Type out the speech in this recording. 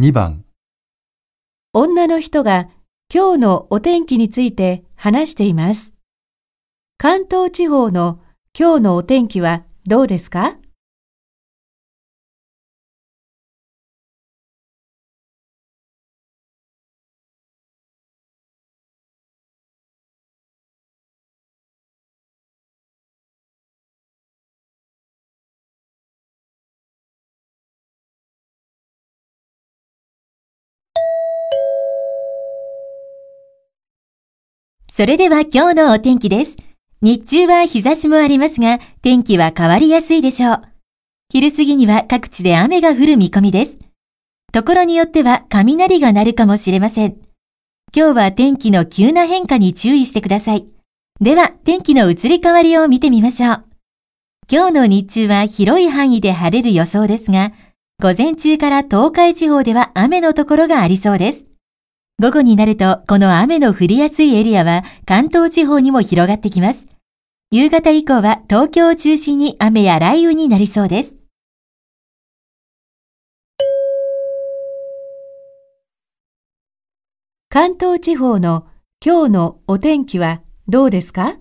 2番、女の人が今日のお天気について話しています。関東地方の今日のお天気はどうですか？それでは今日のお天気です。日中は日差しもありますが、天気は変わりやすいでしょう。昼過ぎには各地で雨が降る見込みです。ところによっては雷が鳴るかもしれません。今日は天気の急な変化に注意してください。では、天気の移り変わりを見てみましょう。今日の日中は広い範囲で晴れる予想ですが、午前中から東海地方では雨のところがありそうです。午後になると、この雨の降りやすいエリアは関東地方にも広がってきます。夕方以降は東京を中心に雨や雷雨になりそうです。関東地方の今日のお天気はどうですか？